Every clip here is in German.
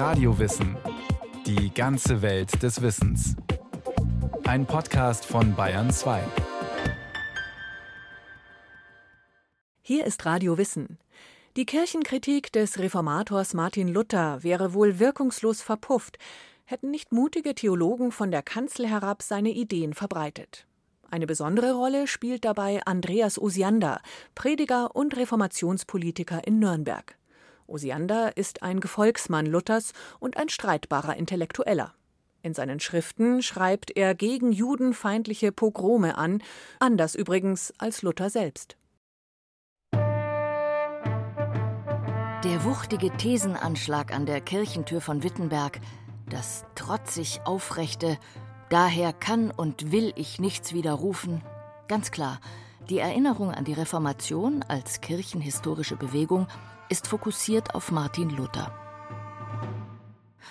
Radiowissen. Die ganze Welt des Wissens. Ein Podcast von Bayern 2. Hier ist Radio Wissen. Die Kirchenkritik des Reformators Martin Luther wäre wohl wirkungslos verpufft, hätten nicht mutige Theologen von der Kanzel herab seine Ideen verbreitet. Eine besondere Rolle spielt dabei Andreas Osiander, Prediger und Reformationspolitiker in Nürnberg. Osiander ist ein Gefolgsmann Luthers und ein streitbarer Intellektueller. In seinen Schriften schreibt er gegen judenfeindliche Pogrome an, anders übrigens als Luther selbst. Der wuchtige Thesenanschlag an der Kirchentür von Wittenberg, das trotzig aufrechte, Daher kann und will ich nichts widerrufen. Ganz klar, die Erinnerung an die Reformation als kirchenhistorische Bewegung ist fokussiert auf Martin Luther.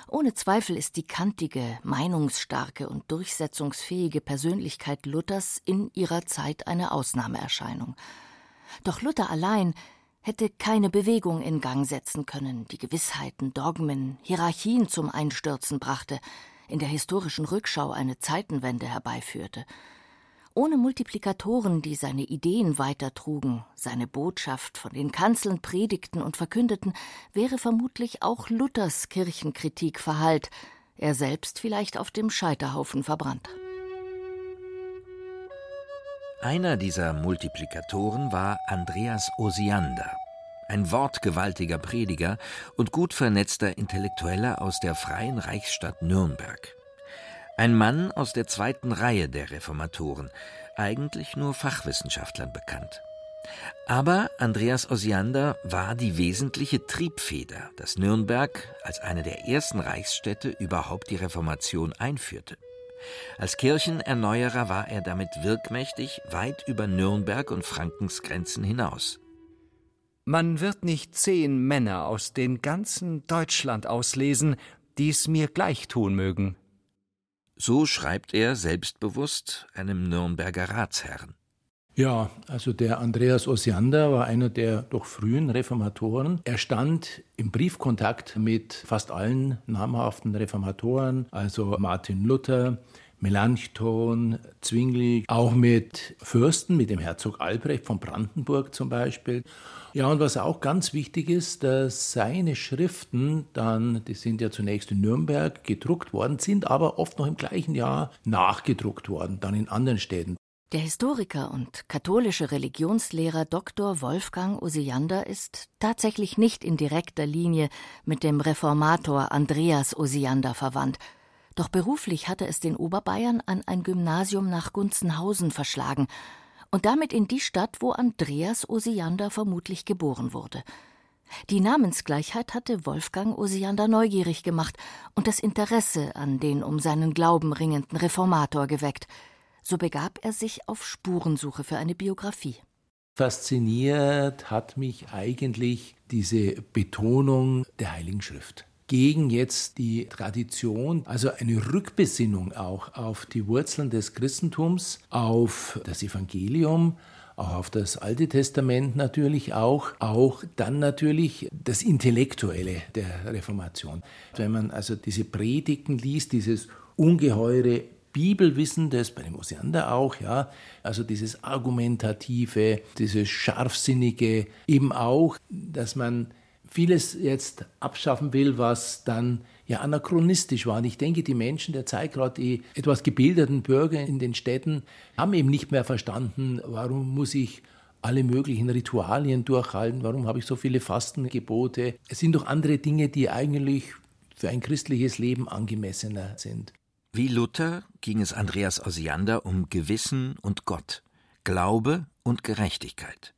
Ohne Zweifel ist die kantige, meinungsstarke und durchsetzungsfähige Persönlichkeit Luthers in ihrer Zeit eine Ausnahmeerscheinung. Doch Luther allein hätte keine Bewegung in Gang setzen können, die Gewissheiten, Dogmen, Hierarchien zum Einstürzen brachte, in der historischen Rückschau eine Zeitenwende herbeiführte. Ohne Multiplikatoren, die seine Ideen weitertrugen, seine Botschaft von den Kanzeln predigten und verkündeten, wäre vermutlich auch Luthers Kirchenkritik verhallt, er selbst vielleicht auf dem Scheiterhaufen verbrannt. Einer dieser Multiplikatoren war Andreas Osiander, ein wortgewaltiger Prediger und gut vernetzter Intellektueller aus der freien Reichsstadt Nürnberg. Ein Mann aus der zweiten Reihe der Reformatoren, eigentlich nur Fachwissenschaftlern bekannt. Aber Andreas Osiander war die wesentliche Triebfeder, dass Nürnberg als eine der ersten Reichsstädte überhaupt die Reformation einführte. Als Kirchenerneuerer war er damit wirkmächtig weit über Nürnberg und Frankens Grenzen hinaus. Man wird nicht zehn Männer aus dem ganzen Deutschland auslesen, die es mir gleich tun mögen. So schreibt er selbstbewusst einem Nürnberger Ratsherrn. Ja, also der Andreas Osiander war einer der doch frühen Reformatoren. Er stand im Briefkontakt mit fast allen namhaften Reformatoren, also Martin Luther, Melanchthon, Zwingli, auch mit Fürsten, mit dem Herzog Albrecht von Brandenburg zum Beispiel. Ja, und was auch ganz wichtig ist, dass seine Schriften dann, die sind ja zunächst in Nürnberg gedruckt worden, sind aber oft noch im gleichen Jahr nachgedruckt worden, dann in anderen Städten. Der Historiker und katholische Religionslehrer Dr. Wolfgang Osiander ist tatsächlich nicht in direkter Linie mit dem Reformator Andreas Osiander verwandt doch beruflich hatte es den Oberbayern an ein Gymnasium nach Gunzenhausen verschlagen und damit in die Stadt, wo Andreas Osiander vermutlich geboren wurde. Die Namensgleichheit hatte Wolfgang Osiander neugierig gemacht und das Interesse an den um seinen Glauben ringenden Reformator geweckt. So begab er sich auf Spurensuche für eine Biografie. Fasziniert hat mich eigentlich diese Betonung der Heiligen Schrift gegen jetzt die Tradition, also eine Rückbesinnung auch auf die Wurzeln des Christentums, auf das Evangelium, auch auf das Alte Testament natürlich auch, auch dann natürlich das Intellektuelle der Reformation. Wenn man also diese Predigten liest, dieses ungeheure Bibelwissen, das bei dem Osiander auch, ja, also dieses argumentative, dieses scharfsinnige, eben auch, dass man vieles jetzt abschaffen will, was dann ja anachronistisch war. Und ich denke, die Menschen der Zeit, gerade die etwas gebildeten Bürger in den Städten, haben eben nicht mehr verstanden, warum muss ich alle möglichen Ritualien durchhalten, warum habe ich so viele Fastengebote. Es sind doch andere Dinge, die eigentlich für ein christliches Leben angemessener sind. Wie Luther ging es Andreas Osiander um Gewissen und Gott, Glaube und Gerechtigkeit.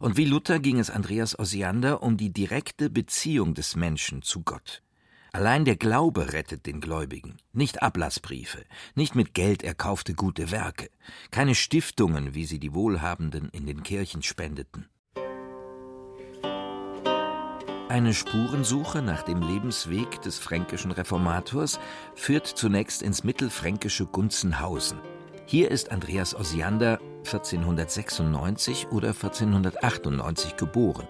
Und wie Luther ging es Andreas Osiander um die direkte Beziehung des Menschen zu Gott. Allein der Glaube rettet den Gläubigen, nicht Ablassbriefe, nicht mit Geld erkaufte gute Werke, keine Stiftungen, wie sie die Wohlhabenden in den Kirchen spendeten. Eine Spurensuche nach dem Lebensweg des fränkischen Reformators führt zunächst ins mittelfränkische Gunzenhausen. Hier ist Andreas Osiander 1496 oder 1498 geboren.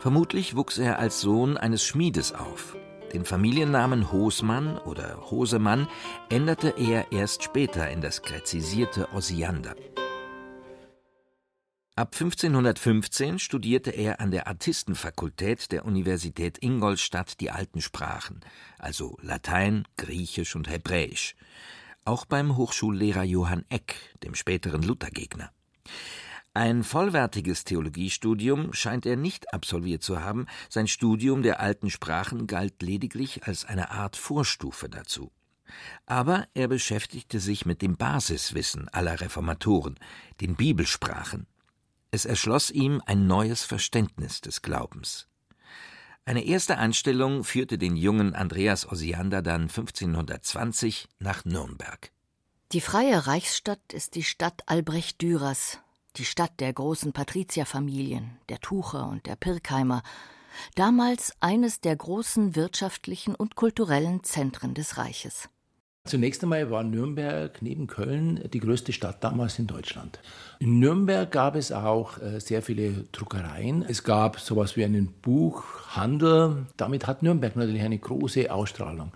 Vermutlich wuchs er als Sohn eines Schmiedes auf. Den Familiennamen Hosmann oder Hosemann änderte er erst später in das gräzisierte Osiander. Ab 1515 studierte er an der Artistenfakultät der Universität Ingolstadt die alten Sprachen, also Latein, Griechisch und Hebräisch, auch beim Hochschullehrer Johann Eck, dem späteren Luthergegner. Ein vollwertiges Theologiestudium scheint er nicht absolviert zu haben, sein Studium der alten Sprachen galt lediglich als eine Art Vorstufe dazu. Aber er beschäftigte sich mit dem Basiswissen aller Reformatoren, den Bibelsprachen, es erschloss ihm ein neues Verständnis des Glaubens. Eine erste Anstellung führte den jungen Andreas Osiander dann 1520 nach Nürnberg. Die freie Reichsstadt ist die Stadt Albrecht Dürers, die Stadt der großen Patrizierfamilien, der Tucher und der Pirkheimer, damals eines der großen wirtschaftlichen und kulturellen Zentren des Reiches. Zunächst einmal war Nürnberg neben Köln die größte Stadt damals in Deutschland. In Nürnberg gab es auch äh, sehr viele Druckereien. Es gab sowas wie einen Buchhandel. Damit hat Nürnberg natürlich eine große Ausstrahlung.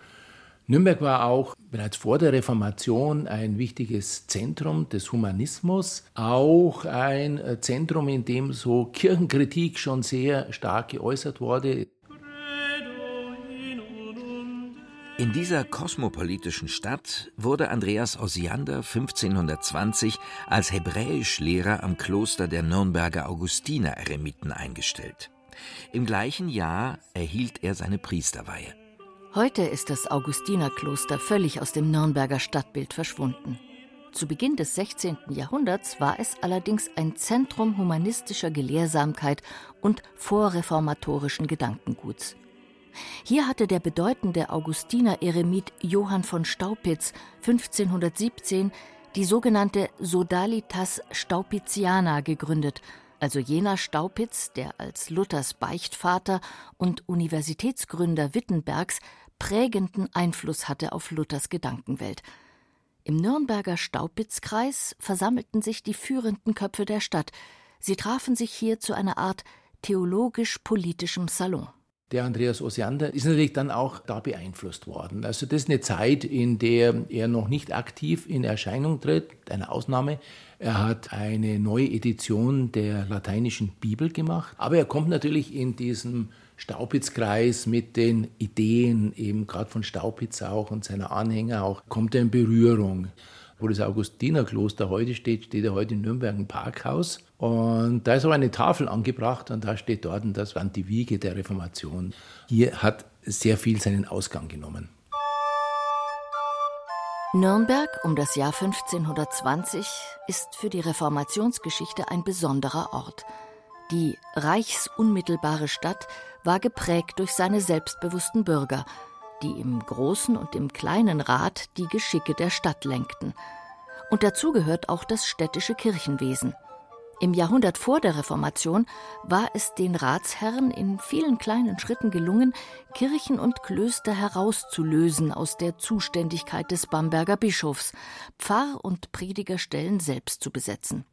Nürnberg war auch bereits vor der Reformation ein wichtiges Zentrum des Humanismus, auch ein äh, Zentrum, in dem so Kirchenkritik schon sehr stark geäußert wurde. In dieser kosmopolitischen Stadt wurde Andreas Osiander 1520 als Hebräischlehrer am Kloster der Nürnberger Augustiner-Eremiten eingestellt. Im gleichen Jahr erhielt er seine Priesterweihe. Heute ist das Augustinerkloster völlig aus dem Nürnberger Stadtbild verschwunden. Zu Beginn des 16. Jahrhunderts war es allerdings ein Zentrum humanistischer Gelehrsamkeit und vorreformatorischen Gedankenguts. Hier hatte der bedeutende Augustiner-Eremit Johann von Staupitz 1517 die sogenannte Sodalitas Staupitziana gegründet, also jener Staupitz, der als Luthers Beichtvater und Universitätsgründer Wittenbergs prägenden Einfluss hatte auf Luthers Gedankenwelt. Im Nürnberger Staupitzkreis versammelten sich die führenden Köpfe der Stadt. Sie trafen sich hier zu einer Art theologisch-politischem Salon der Andreas Osiander ist natürlich dann auch da beeinflusst worden. Also das ist eine Zeit, in der er noch nicht aktiv in Erscheinung tritt, eine Ausnahme. Er hat eine neue Edition der lateinischen Bibel gemacht, aber er kommt natürlich in diesem Staupitzkreis mit den Ideen, eben gerade von Staupitz auch und seiner Anhänger auch, kommt er in Berührung wo das Augustinerkloster heute steht, steht er heute in Nürnberg ein Parkhaus. Und da ist aber eine Tafel angebracht und da steht dort, und das war die Wiege der Reformation. Hier hat sehr viel seinen Ausgang genommen. Nürnberg um das Jahr 1520 ist für die Reformationsgeschichte ein besonderer Ort. Die reichsunmittelbare Stadt war geprägt durch seine selbstbewussten Bürger, die im Großen und im Kleinen Rat die Geschicke der Stadt lenkten. Und dazu gehört auch das städtische Kirchenwesen. Im Jahrhundert vor der Reformation war es den Ratsherren in vielen kleinen Schritten gelungen, Kirchen und Klöster herauszulösen aus der Zuständigkeit des Bamberger Bischofs, Pfarr- und Predigerstellen selbst zu besetzen.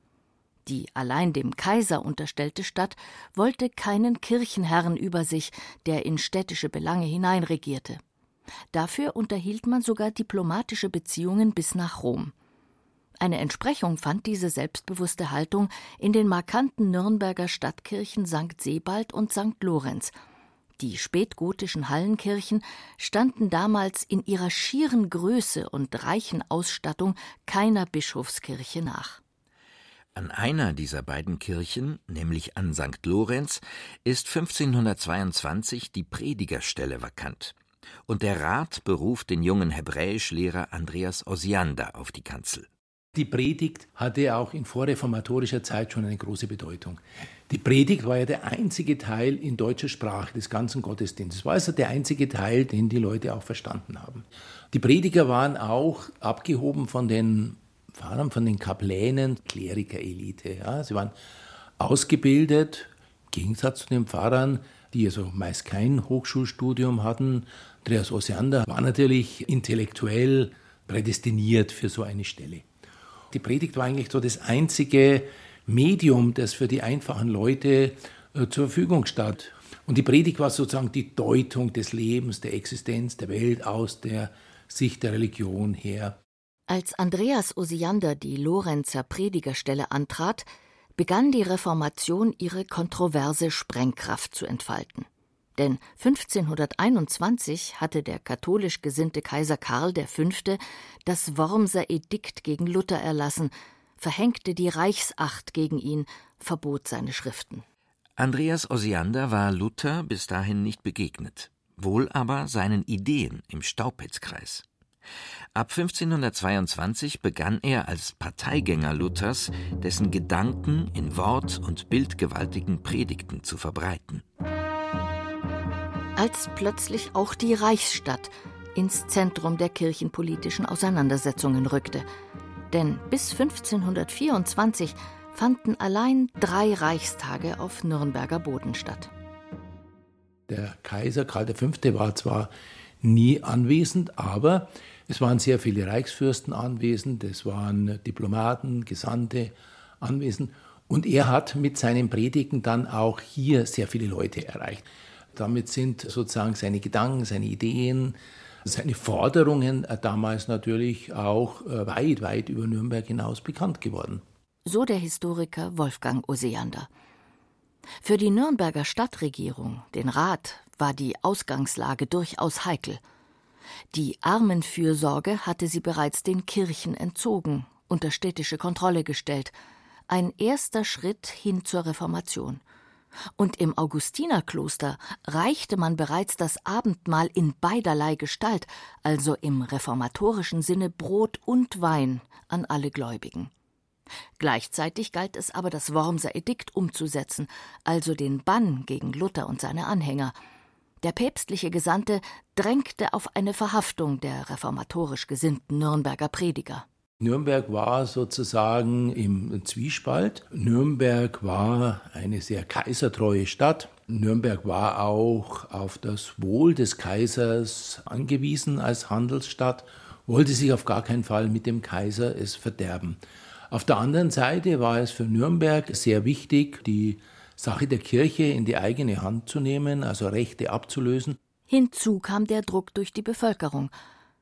Die allein dem Kaiser unterstellte Stadt wollte keinen Kirchenherrn über sich, der in städtische Belange hineinregierte. Dafür unterhielt man sogar diplomatische Beziehungen bis nach Rom. Eine Entsprechung fand diese selbstbewusste Haltung in den markanten Nürnberger Stadtkirchen St. Sebald und St. Lorenz. Die spätgotischen Hallenkirchen standen damals in ihrer schieren Größe und reichen Ausstattung keiner Bischofskirche nach. An einer dieser beiden Kirchen, nämlich an St. Lorenz, ist 1522 die Predigerstelle vakant und der Rat beruft den jungen Hebräischlehrer Andreas Osiander auf die Kanzel. Die Predigt hatte auch in vorreformatorischer Zeit schon eine große Bedeutung. Die Predigt war ja der einzige Teil in deutscher Sprache des ganzen Gottesdienstes. Es war also der einzige Teil, den die Leute auch verstanden haben. Die Prediger waren auch abgehoben von den Pfarrern, von den Kaplänen, Klerikerelite. Ja. Sie waren ausgebildet, im Gegensatz zu den Pfarrern, die also meist kein Hochschulstudium hatten. Andreas Osiander war natürlich intellektuell prädestiniert für so eine Stelle. Die Predigt war eigentlich so das einzige Medium, das für die einfachen Leute äh, zur Verfügung stand. Und die Predigt war sozusagen die Deutung des Lebens, der Existenz, der Welt aus der Sicht der Religion her. Als Andreas Osiander die Lorenzer Predigerstelle antrat, begann die Reformation ihre kontroverse Sprengkraft zu entfalten. Denn 1521 hatte der katholisch gesinnte Kaiser Karl V. das Wormser Edikt gegen Luther erlassen, verhängte die Reichsacht gegen ihn, verbot seine Schriften. Andreas Osiander war Luther bis dahin nicht begegnet, wohl aber seinen Ideen im Staupitzkreis. Ab 1522 begann er als Parteigänger Luthers, dessen Gedanken in wort- und bildgewaltigen Predigten zu verbreiten. Als plötzlich auch die Reichsstadt ins Zentrum der kirchenpolitischen Auseinandersetzungen rückte. Denn bis 1524 fanden allein drei Reichstage auf Nürnberger Boden statt. Der Kaiser Karl V. war zwar nie anwesend, aber es waren sehr viele Reichsfürsten anwesend, es waren Diplomaten, Gesandte anwesend. Und er hat mit seinen Predigten dann auch hier sehr viele Leute erreicht. Damit sind sozusagen seine Gedanken, seine Ideen, seine Forderungen damals natürlich auch äh, weit, weit über Nürnberg hinaus bekannt geworden. So der Historiker Wolfgang Oseander. Für die Nürnberger Stadtregierung, den Rat, war die Ausgangslage durchaus heikel. Die Armenfürsorge hatte sie bereits den Kirchen entzogen, unter städtische Kontrolle gestellt. Ein erster Schritt hin zur Reformation. Und im Augustinerkloster reichte man bereits das Abendmahl in beiderlei Gestalt, also im reformatorischen Sinne Brot und Wein, an alle Gläubigen. Gleichzeitig galt es aber, das Wormser Edikt umzusetzen, also den Bann gegen Luther und seine Anhänger, der päpstliche Gesandte drängte auf eine Verhaftung der reformatorisch gesinnten Nürnberger Prediger. Nürnberg war sozusagen im Zwiespalt. Nürnberg war eine sehr kaisertreue Stadt. Nürnberg war auch auf das Wohl des Kaisers angewiesen als Handelsstadt, wollte sich auf gar keinen Fall mit dem Kaiser es verderben. Auf der anderen Seite war es für Nürnberg sehr wichtig, die Sache der Kirche in die eigene Hand zu nehmen, also Rechte abzulösen. Hinzu kam der Druck durch die Bevölkerung.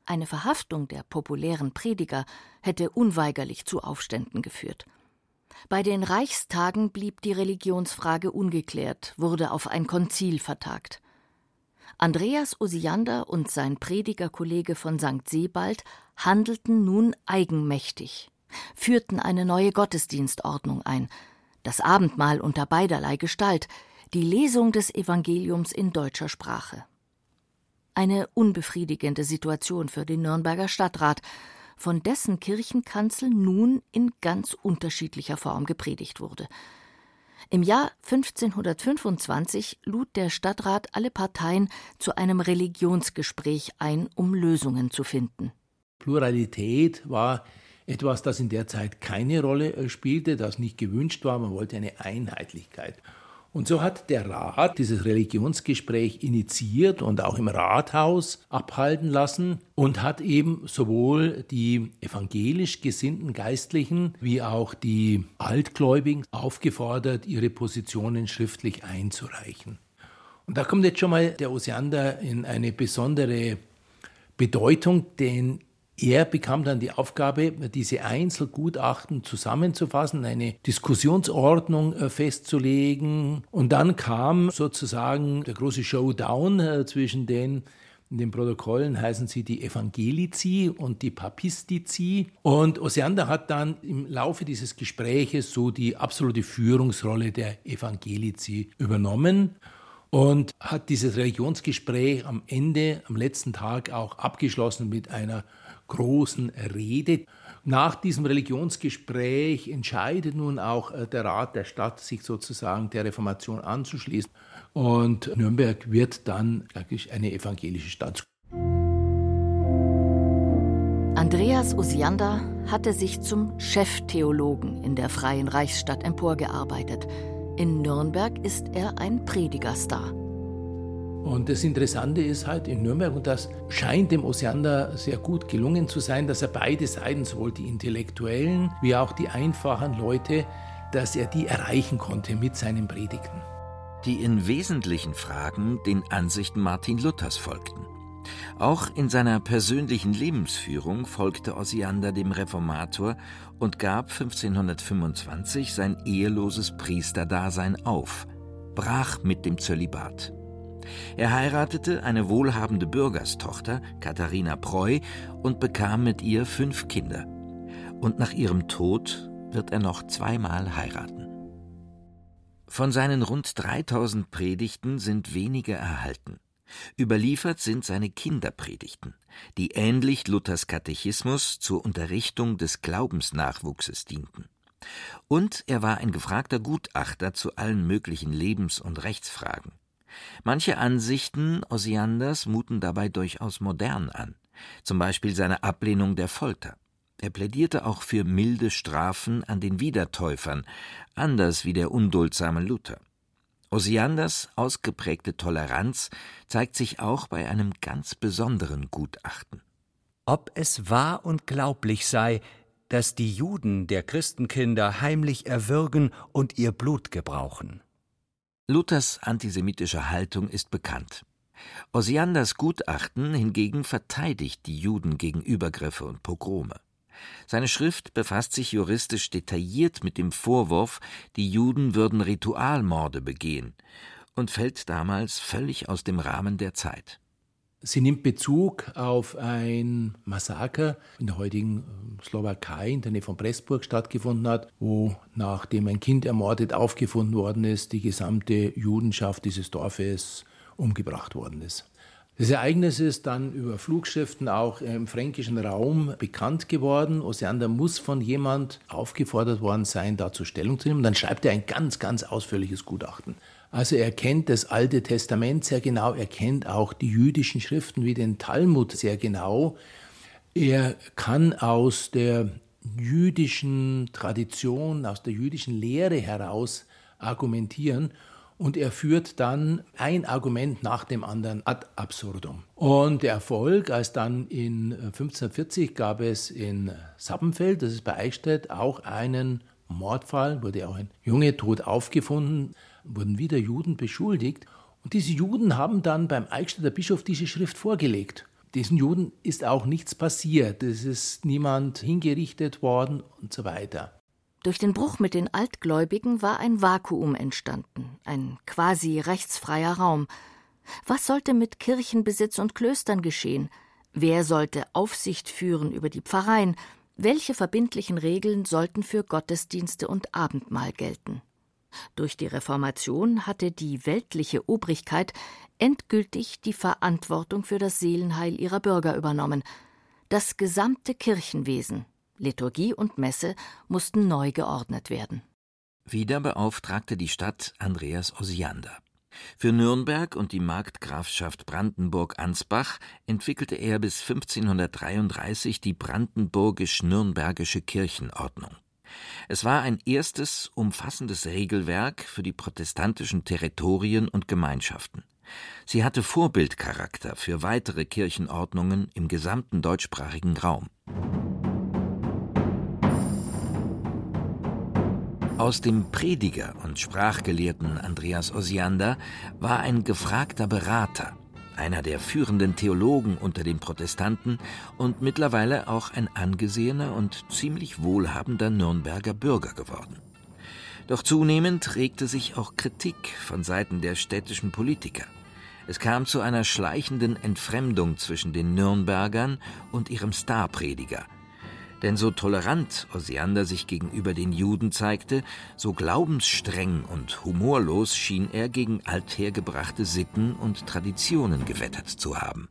Eine Verhaftung der populären Prediger hätte unweigerlich zu Aufständen geführt. Bei den Reichstagen blieb die Religionsfrage ungeklärt, wurde auf ein Konzil vertagt. Andreas Osiander und sein Predigerkollege von St. Sebald handelten nun eigenmächtig, führten eine neue Gottesdienstordnung ein, das Abendmahl unter beiderlei Gestalt, die Lesung des Evangeliums in deutscher Sprache. Eine unbefriedigende Situation für den Nürnberger Stadtrat, von dessen Kirchenkanzel nun in ganz unterschiedlicher Form gepredigt wurde. Im Jahr 1525 lud der Stadtrat alle Parteien zu einem Religionsgespräch ein, um Lösungen zu finden. Pluralität war etwas, das in der Zeit keine Rolle spielte, das nicht gewünscht war. Man wollte eine Einheitlichkeit. Und so hat der Rat dieses Religionsgespräch initiiert und auch im Rathaus abhalten lassen und hat eben sowohl die evangelisch gesinnten Geistlichen wie auch die Altgläubigen aufgefordert, ihre Positionen schriftlich einzureichen. Und da kommt jetzt schon mal der Osiander in eine besondere Bedeutung, denn er bekam dann die Aufgabe, diese Einzelgutachten zusammenzufassen, eine Diskussionsordnung äh, festzulegen. Und dann kam sozusagen der große Showdown äh, zwischen den in den Protokollen heißen sie die Evangelici und die Papistici. Und Osiander hat dann im Laufe dieses Gespräches so die absolute Führungsrolle der Evangelici übernommen und hat dieses Religionsgespräch am Ende, am letzten Tag auch abgeschlossen mit einer großen Rede. Nach diesem Religionsgespräch entscheidet nun auch äh, der Rat der Stadt, sich sozusagen der Reformation anzuschließen. Und Nürnberg wird dann eigentlich eine evangelische Stadt. Andreas Osiander hatte sich zum Cheftheologen in der Freien Reichsstadt emporgearbeitet. In Nürnberg ist er ein Predigerstar. Und das Interessante ist halt in Nürnberg, und das scheint dem Osiander sehr gut gelungen zu sein, dass er beide Seiten, sowohl die Intellektuellen wie auch die einfachen Leute, dass er die erreichen konnte mit seinen Predigten. die in wesentlichen Fragen den Ansichten Martin Luthers folgten. Auch in seiner persönlichen Lebensführung folgte Osiander dem Reformator und gab 1525 sein eheloses Priesterdasein auf, brach mit dem Zölibat. Er heiratete eine wohlhabende Bürgerstochter, Katharina Preu, und bekam mit ihr fünf Kinder. Und nach ihrem Tod wird er noch zweimal heiraten. Von seinen rund 3000 Predigten sind wenige erhalten. Überliefert sind seine Kinderpredigten, die ähnlich Luthers Katechismus zur Unterrichtung des Glaubensnachwuchses dienten. Und er war ein gefragter Gutachter zu allen möglichen Lebens- und Rechtsfragen. Manche Ansichten Osianders muten dabei durchaus modern an, zum Beispiel seine Ablehnung der Folter. Er plädierte auch für milde Strafen an den Wiedertäufern, anders wie der unduldsame Luther. Osianders ausgeprägte Toleranz zeigt sich auch bei einem ganz besonderen Gutachten. Ob es wahr und glaublich sei, dass die Juden der Christenkinder heimlich erwürgen und ihr Blut gebrauchen. Luthers antisemitische Haltung ist bekannt. Osianders Gutachten hingegen verteidigt die Juden gegen Übergriffe und Pogrome. Seine Schrift befasst sich juristisch detailliert mit dem Vorwurf, die Juden würden Ritualmorde begehen und fällt damals völlig aus dem Rahmen der Zeit. Sie nimmt Bezug auf ein Massaker in der heutigen ähm, Slowakei in der Nähe von Pressburg stattgefunden hat, wo nachdem ein Kind ermordet aufgefunden worden ist, die gesamte Judenschaft dieses Dorfes umgebracht worden ist. Das Ereignis ist dann über Flugschriften auch im fränkischen Raum bekannt geworden. Osiander muss von jemand aufgefordert worden sein, dazu Stellung zu nehmen. Dann schreibt er ein ganz, ganz ausführliches Gutachten. Also er kennt das Alte Testament sehr genau, er kennt auch die jüdischen Schriften wie den Talmud sehr genau. Er kann aus der jüdischen Tradition, aus der jüdischen Lehre heraus argumentieren und er führt dann ein Argument nach dem anderen ad absurdum. Und der Erfolg, als dann in 1540 gab es in Sappenfeld, das ist bei Eichstätt, auch einen Mordfall, wurde auch ein Junge tot aufgefunden, wurden wieder Juden beschuldigt. Und diese Juden haben dann beim Eichstätter Bischof diese Schrift vorgelegt. Diesen Juden ist auch nichts passiert, es ist niemand hingerichtet worden und so weiter. Durch den Bruch mit den Altgläubigen war ein Vakuum entstanden, ein quasi rechtsfreier Raum. Was sollte mit Kirchenbesitz und Klöstern geschehen? Wer sollte Aufsicht führen über die Pfarreien? Welche verbindlichen Regeln sollten für Gottesdienste und Abendmahl gelten? Durch die Reformation hatte die weltliche Obrigkeit endgültig die Verantwortung für das Seelenheil ihrer Bürger übernommen. Das gesamte Kirchenwesen, Liturgie und Messe mussten neu geordnet werden. Wieder beauftragte die Stadt Andreas Osiander. Für Nürnberg und die Markgrafschaft Brandenburg-Ansbach entwickelte er bis 1533 die Brandenburgisch-Nürnbergische Kirchenordnung. Es war ein erstes umfassendes Regelwerk für die protestantischen Territorien und Gemeinschaften. Sie hatte Vorbildcharakter für weitere Kirchenordnungen im gesamten deutschsprachigen Raum. Aus dem Prediger und Sprachgelehrten Andreas Osiander war ein gefragter Berater, einer der führenden Theologen unter den Protestanten und mittlerweile auch ein angesehener und ziemlich wohlhabender Nürnberger Bürger geworden. Doch zunehmend regte sich auch Kritik von Seiten der städtischen Politiker. Es kam zu einer schleichenden Entfremdung zwischen den Nürnbergern und ihrem Starprediger, denn so tolerant Osiander sich gegenüber den Juden zeigte, so glaubensstreng und humorlos schien er gegen althergebrachte Sitten und Traditionen gewettert zu haben.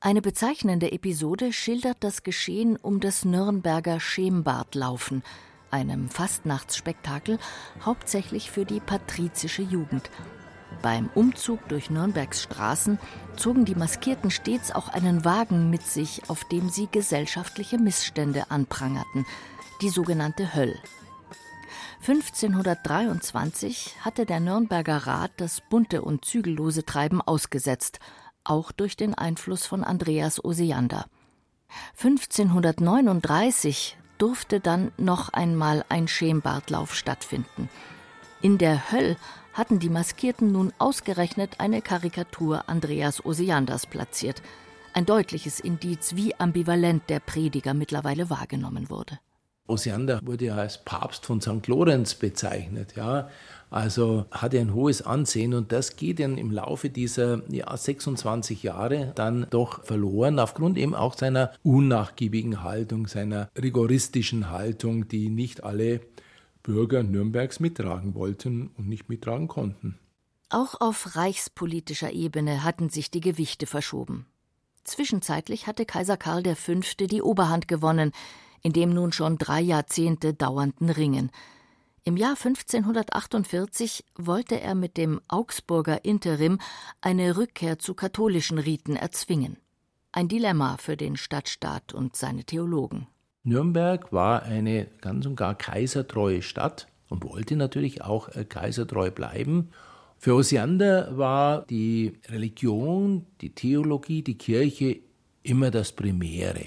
Eine bezeichnende Episode schildert das Geschehen um das Nürnberger Schembadlaufen, einem Fastnachtsspektakel hauptsächlich für die patrizische Jugend. Beim Umzug durch Nürnbergs Straßen zogen die Maskierten stets auch einen Wagen mit sich, auf dem sie gesellschaftliche Missstände anprangerten, die sogenannte Höll. 1523 hatte der Nürnberger Rat das bunte und zügellose Treiben ausgesetzt, auch durch den Einfluss von Andreas Osiander. 1539 durfte dann noch einmal ein Schembartlauf stattfinden. In der Höll hatten die Maskierten nun ausgerechnet eine Karikatur Andreas Osianders platziert. Ein deutliches Indiz, wie ambivalent der Prediger mittlerweile wahrgenommen wurde. Osiander wurde ja als Papst von St. Lorenz bezeichnet, ja. Also hatte ein hohes Ansehen und das geht dann im Laufe dieser ja, 26 Jahre dann doch verloren, aufgrund eben auch seiner unnachgiebigen Haltung, seiner rigoristischen Haltung, die nicht alle Bürger Nürnbergs mittragen wollten und nicht mittragen konnten. Auch auf reichspolitischer Ebene hatten sich die Gewichte verschoben. Zwischenzeitlich hatte Kaiser Karl V. die Oberhand gewonnen, in dem nun schon drei Jahrzehnte dauernden Ringen. Im Jahr 1548 wollte er mit dem Augsburger Interim eine Rückkehr zu katholischen Riten erzwingen. Ein Dilemma für den Stadtstaat und seine Theologen. Nürnberg war eine ganz und gar kaisertreue Stadt und wollte natürlich auch äh, kaisertreu bleiben. Für Osiander war die Religion, die Theologie, die Kirche immer das Primäre.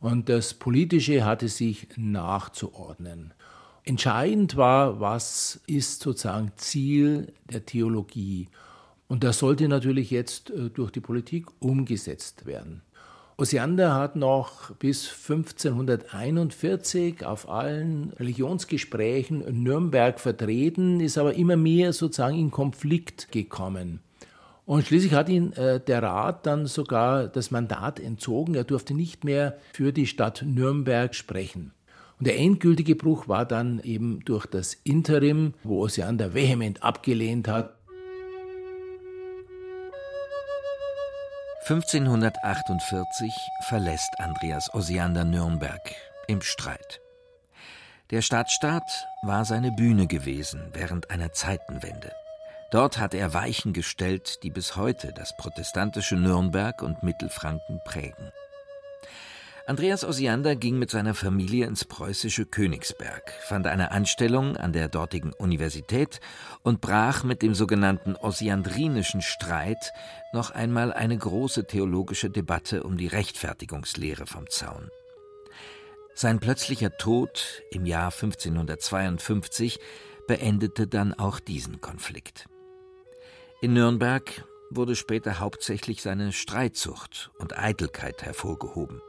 Und das Politische hatte sich nachzuordnen. Entscheidend war, was ist sozusagen Ziel der Theologie. Und das sollte natürlich jetzt äh, durch die Politik umgesetzt werden. Osiander hat noch bis 1541 auf allen Religionsgesprächen Nürnberg vertreten, ist aber immer mehr sozusagen in Konflikt gekommen. Und schließlich hat ihn äh, der Rat dann sogar das Mandat entzogen. Er durfte nicht mehr für die Stadt Nürnberg sprechen. Und der endgültige Bruch war dann eben durch das Interim, wo Osiander vehement abgelehnt hat. 1548 verlässt Andreas Osiander Nürnberg im Streit. Der Stadtstaat war seine Bühne gewesen während einer Zeitenwende. Dort hat er Weichen gestellt, die bis heute das protestantische Nürnberg und Mittelfranken prägen. Andreas Osiander ging mit seiner Familie ins preußische Königsberg, fand eine Anstellung an der dortigen Universität und brach mit dem sogenannten Osiandrinischen Streit noch einmal eine große theologische Debatte um die Rechtfertigungslehre vom Zaun. Sein plötzlicher Tod im Jahr 1552 beendete dann auch diesen Konflikt. In Nürnberg wurde später hauptsächlich seine Streitsucht und Eitelkeit hervorgehoben.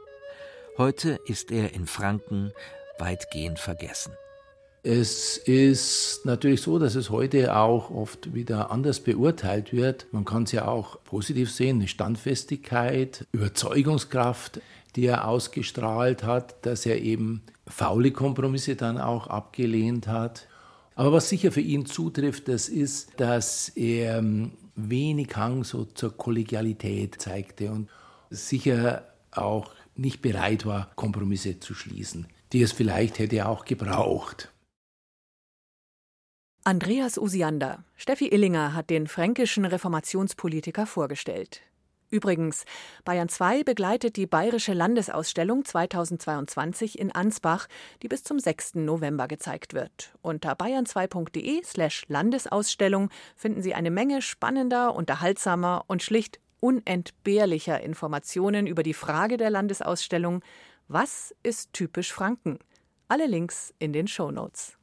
Heute ist er in Franken weitgehend vergessen. Es ist natürlich so, dass es heute auch oft wieder anders beurteilt wird. Man kann es ja auch positiv sehen, eine Standfestigkeit, Überzeugungskraft, die er ausgestrahlt hat, dass er eben faule Kompromisse dann auch abgelehnt hat. Aber was sicher für ihn zutrifft, das ist, dass er ähm, wenig Hang so zur Kollegialität zeigte und sicher auch nicht bereit war, Kompromisse zu schließen, die es vielleicht hätte auch gebraucht. Andreas Usiander. Steffi Illinger hat den fränkischen Reformationspolitiker vorgestellt. Übrigens, Bayern 2 begleitet die Bayerische Landesausstellung 2022 in Ansbach, die bis zum 6. November gezeigt wird. Unter bayern2.de slash Landesausstellung finden Sie eine Menge spannender, unterhaltsamer und schlicht unentbehrlicher Informationen über die Frage der Landesausstellung Was ist typisch Franken? Alle Links in den Show Notes.